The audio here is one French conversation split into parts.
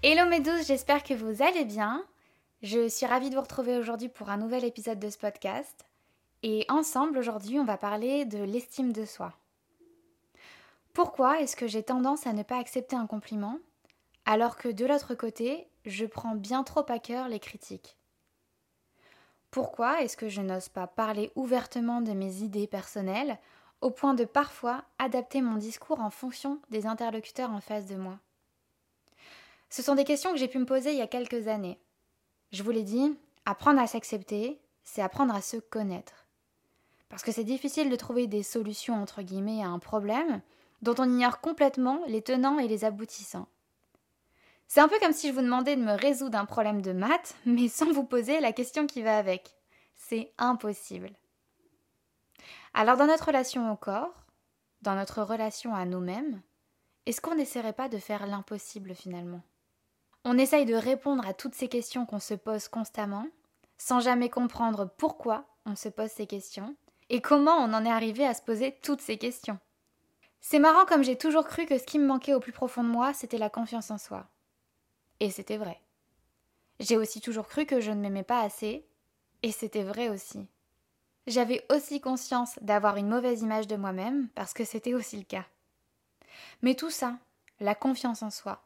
Hello mes douces, j'espère que vous allez bien. Je suis ravie de vous retrouver aujourd'hui pour un nouvel épisode de ce podcast. Et ensemble, aujourd'hui, on va parler de l'estime de soi. Pourquoi est-ce que j'ai tendance à ne pas accepter un compliment alors que de l'autre côté, je prends bien trop à cœur les critiques? Pourquoi est-ce que je n'ose pas parler ouvertement de mes idées personnelles au point de parfois adapter mon discours en fonction des interlocuteurs en face de moi? Ce sont des questions que j'ai pu me poser il y a quelques années. Je vous l'ai dit, apprendre à s'accepter, c'est apprendre à se connaître. Parce que c'est difficile de trouver des solutions entre guillemets à un problème dont on ignore complètement les tenants et les aboutissants. C'est un peu comme si je vous demandais de me résoudre un problème de maths, mais sans vous poser la question qui va avec. C'est impossible. Alors dans notre relation au corps, dans notre relation à nous-mêmes, est-ce qu'on n'essaierait pas de faire l'impossible finalement? On essaye de répondre à toutes ces questions qu'on se pose constamment, sans jamais comprendre pourquoi on se pose ces questions et comment on en est arrivé à se poser toutes ces questions. C'est marrant comme j'ai toujours cru que ce qui me manquait au plus profond de moi, c'était la confiance en soi. Et c'était vrai. J'ai aussi toujours cru que je ne m'aimais pas assez, et c'était vrai aussi. J'avais aussi conscience d'avoir une mauvaise image de moi-même, parce que c'était aussi le cas. Mais tout ça, la confiance en soi,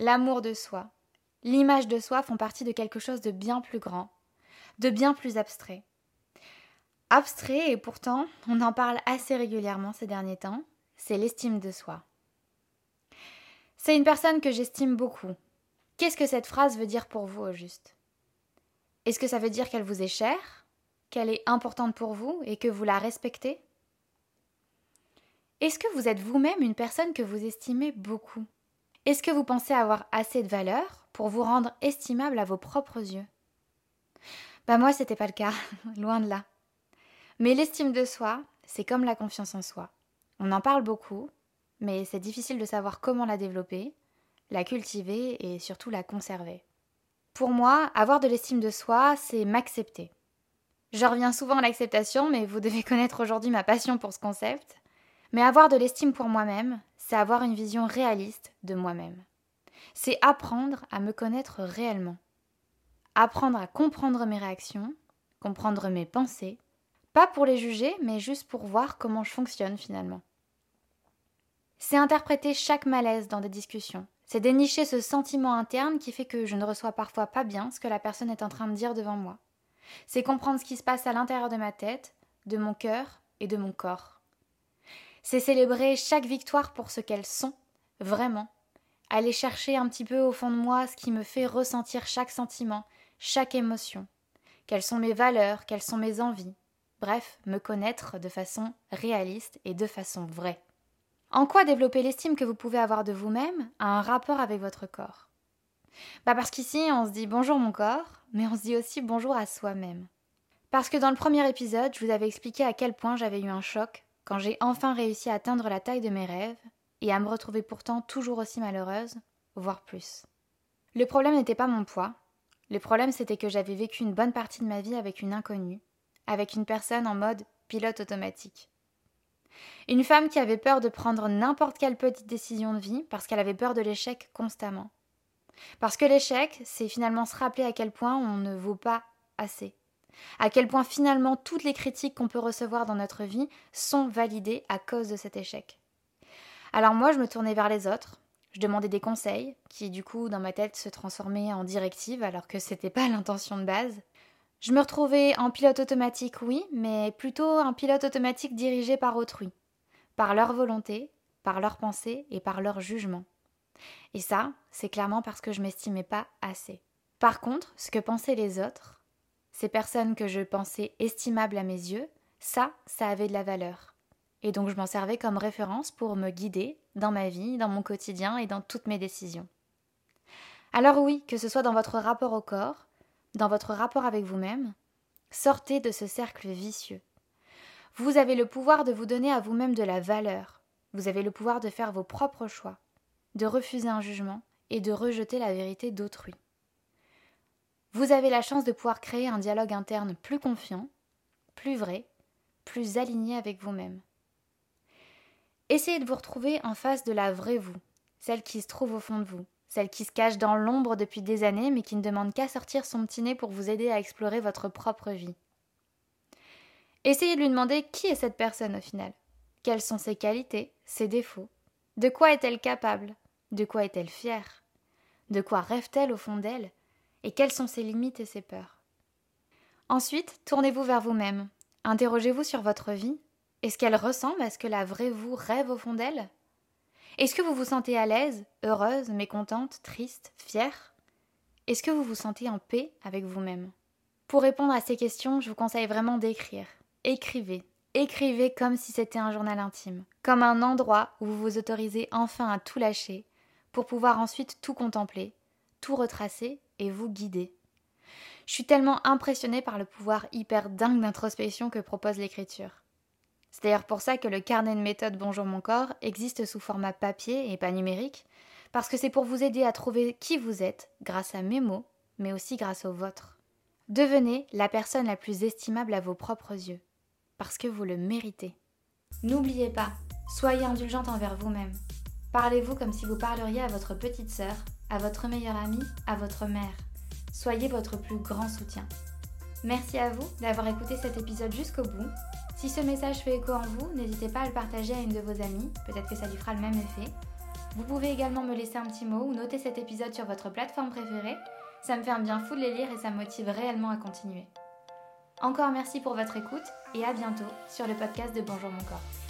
l'amour de soi, l'image de soi font partie de quelque chose de bien plus grand, de bien plus abstrait. Abstrait, et pourtant, on en parle assez régulièrement ces derniers temps, c'est l'estime de soi. C'est une personne que j'estime beaucoup. Qu'est-ce que cette phrase veut dire pour vous au juste? Est-ce que ça veut dire qu'elle vous est chère, qu'elle est importante pour vous et que vous la respectez? Est-ce que vous êtes vous-même une personne que vous estimez beaucoup? Est-ce que vous pensez avoir assez de valeur pour vous rendre estimable à vos propres yeux? Bah moi c'était pas le cas, loin de là. Mais l'estime de soi, c'est comme la confiance en soi. On en parle beaucoup, mais c'est difficile de savoir comment la développer, la cultiver et surtout la conserver. Pour moi, avoir de l'estime de soi, c'est m'accepter. Je reviens souvent à l'acceptation, mais vous devez connaître aujourd'hui ma passion pour ce concept. Mais avoir de l'estime pour moi-même, c'est avoir une vision réaliste de moi-même c'est apprendre à me connaître réellement. Apprendre à comprendre mes réactions, comprendre mes pensées, pas pour les juger, mais juste pour voir comment je fonctionne finalement. C'est interpréter chaque malaise dans des discussions. C'est dénicher ce sentiment interne qui fait que je ne reçois parfois pas bien ce que la personne est en train de dire devant moi. C'est comprendre ce qui se passe à l'intérieur de ma tête, de mon cœur et de mon corps. C'est célébrer chaque victoire pour ce qu'elles sont, vraiment, aller chercher un petit peu au fond de moi ce qui me fait ressentir chaque sentiment, chaque émotion. Quelles sont mes valeurs, quelles sont mes envies. Bref, me connaître de façon réaliste et de façon vraie. En quoi développer l'estime que vous pouvez avoir de vous-même a un rapport avec votre corps? Bah parce qu'ici on se dit bonjour mon corps, mais on se dit aussi bonjour à soi-même. Parce que dans le premier épisode, je vous avais expliqué à quel point j'avais eu un choc quand j'ai enfin réussi à atteindre la taille de mes rêves et à me retrouver pourtant toujours aussi malheureuse, voire plus. Le problème n'était pas mon poids, le problème c'était que j'avais vécu une bonne partie de ma vie avec une inconnue, avec une personne en mode pilote automatique. Une femme qui avait peur de prendre n'importe quelle petite décision de vie parce qu'elle avait peur de l'échec constamment. Parce que l'échec, c'est finalement se rappeler à quel point on ne vaut pas assez. À quel point finalement toutes les critiques qu'on peut recevoir dans notre vie sont validées à cause de cet échec. Alors moi, je me tournais vers les autres, je demandais des conseils, qui du coup, dans ma tête, se transformaient en directives, alors que c'était pas l'intention de base. Je me retrouvais en pilote automatique, oui, mais plutôt un pilote automatique dirigé par autrui, par leur volonté, par leurs pensées et par leur jugement. Et ça, c'est clairement parce que je m'estimais pas assez. Par contre, ce que pensaient les autres, ces personnes que je pensais estimables à mes yeux, ça, ça avait de la valeur. et donc je m'en servais comme référence pour me guider dans ma vie, dans mon quotidien et dans toutes mes décisions. Alors oui, que ce soit dans votre rapport au corps, dans votre rapport avec vous-même, sortez de ce cercle vicieux. Vous avez le pouvoir de vous donner à vous-même de la valeur, vous avez le pouvoir de faire vos propres choix, de refuser un jugement et de rejeter la vérité d'autrui. Vous avez la chance de pouvoir créer un dialogue interne plus confiant, plus vrai, plus aligné avec vous-même. Essayez de vous retrouver en face de la vraie vous, celle qui se trouve au fond de vous, celle qui se cache dans l'ombre depuis des années mais qui ne demande qu'à sortir son petit nez pour vous aider à explorer votre propre vie. Essayez de lui demander qui est cette personne au final. Quelles sont ses qualités, ses défauts? De quoi est-elle capable? De quoi est-elle fière? De quoi rêve-t-elle au fond d'elle? Et quelles sont ses limites et ses peurs? Ensuite, tournez-vous vers vous-même. Interrogez-vous sur votre vie. Est-ce qu'elle ressemble à ce que la vraie vous rêve au fond d'elle? Est-ce que vous vous sentez à l'aise, heureuse, mécontente, triste, fière? Est-ce que vous vous sentez en paix avec vous-même? Pour répondre à ces questions, je vous conseille vraiment d'écrire. Écrivez, Écrivez comme si c'était un journal intime, comme un endroit où vous vous autorisez enfin à tout lâcher, pour pouvoir ensuite tout contempler, tout retracer vous guider. Je suis tellement impressionnée par le pouvoir hyper dingue d'introspection que propose l'écriture. C'est d'ailleurs pour ça que le carnet de méthode Bonjour mon corps existe sous format papier et pas numérique, parce que c'est pour vous aider à trouver qui vous êtes grâce à mes mots, mais aussi grâce aux vôtres. Devenez la personne la plus estimable à vos propres yeux parce que vous le méritez. N'oubliez pas, soyez indulgente envers vous-même. Parlez-vous comme si vous parleriez à votre petite sœur, à votre meilleure amie, à votre mère. Soyez votre plus grand soutien. Merci à vous d'avoir écouté cet épisode jusqu'au bout. Si ce message fait écho en vous, n'hésitez pas à le partager à une de vos amies, peut-être que ça lui fera le même effet. Vous pouvez également me laisser un petit mot ou noter cet épisode sur votre plateforme préférée. Ça me fait un bien fou de les lire et ça me motive réellement à continuer. Encore merci pour votre écoute et à bientôt sur le podcast de Bonjour mon corps.